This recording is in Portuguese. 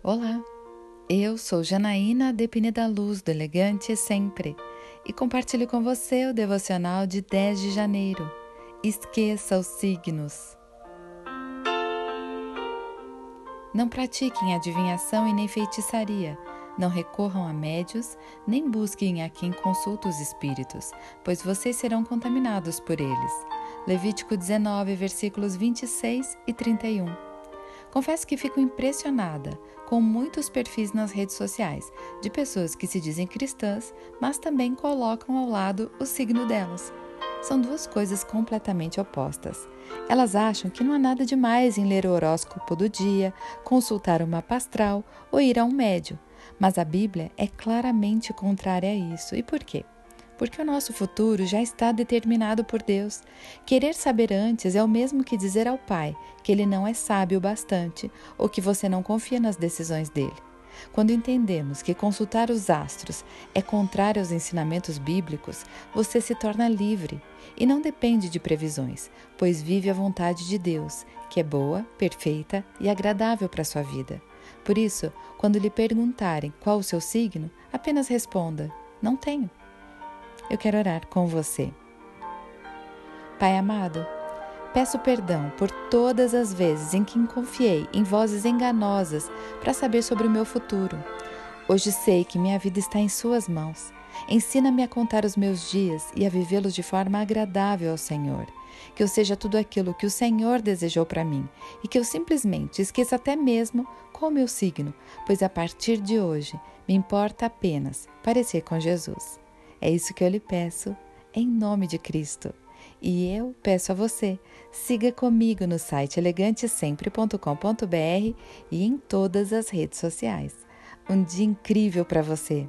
Olá, eu sou Janaína Depine da Luz do Elegante Sempre e compartilho com você o devocional de 10 de janeiro. Esqueça os signos. Não pratiquem adivinhação e nem feitiçaria. Não recorram a médios, nem busquem a quem consulta os espíritos, pois vocês serão contaminados por eles. Levítico 19, versículos 26 e 31. Confesso que fico impressionada com muitos perfis nas redes sociais de pessoas que se dizem cristãs, mas também colocam ao lado o signo delas. São duas coisas completamente opostas. Elas acham que não há nada demais em ler o horóscopo do dia, consultar uma pastral ou ir a um médio, mas a Bíblia é claramente contrária a isso. E por quê? Porque o nosso futuro já está determinado por Deus. Querer saber antes é o mesmo que dizer ao Pai que ele não é sábio bastante ou que você não confia nas decisões dele. Quando entendemos que consultar os astros é contrário aos ensinamentos bíblicos, você se torna livre e não depende de previsões, pois vive a vontade de Deus, que é boa, perfeita e agradável para a sua vida. Por isso, quando lhe perguntarem qual o seu signo, apenas responda: Não tenho eu quero orar com você. Pai amado, peço perdão por todas as vezes em que confiei em vozes enganosas para saber sobre o meu futuro. Hoje sei que minha vida está em Suas mãos. Ensina-me a contar os meus dias e a vivê-los de forma agradável ao Senhor. Que eu seja tudo aquilo que o Senhor desejou para mim e que eu simplesmente esqueça até mesmo qual o meu signo, pois a partir de hoje me importa apenas parecer com Jesus. É isso que eu lhe peço, em nome de Cristo. E eu peço a você, siga comigo no site elegantesempre.com.br e em todas as redes sociais. Um dia incrível para você!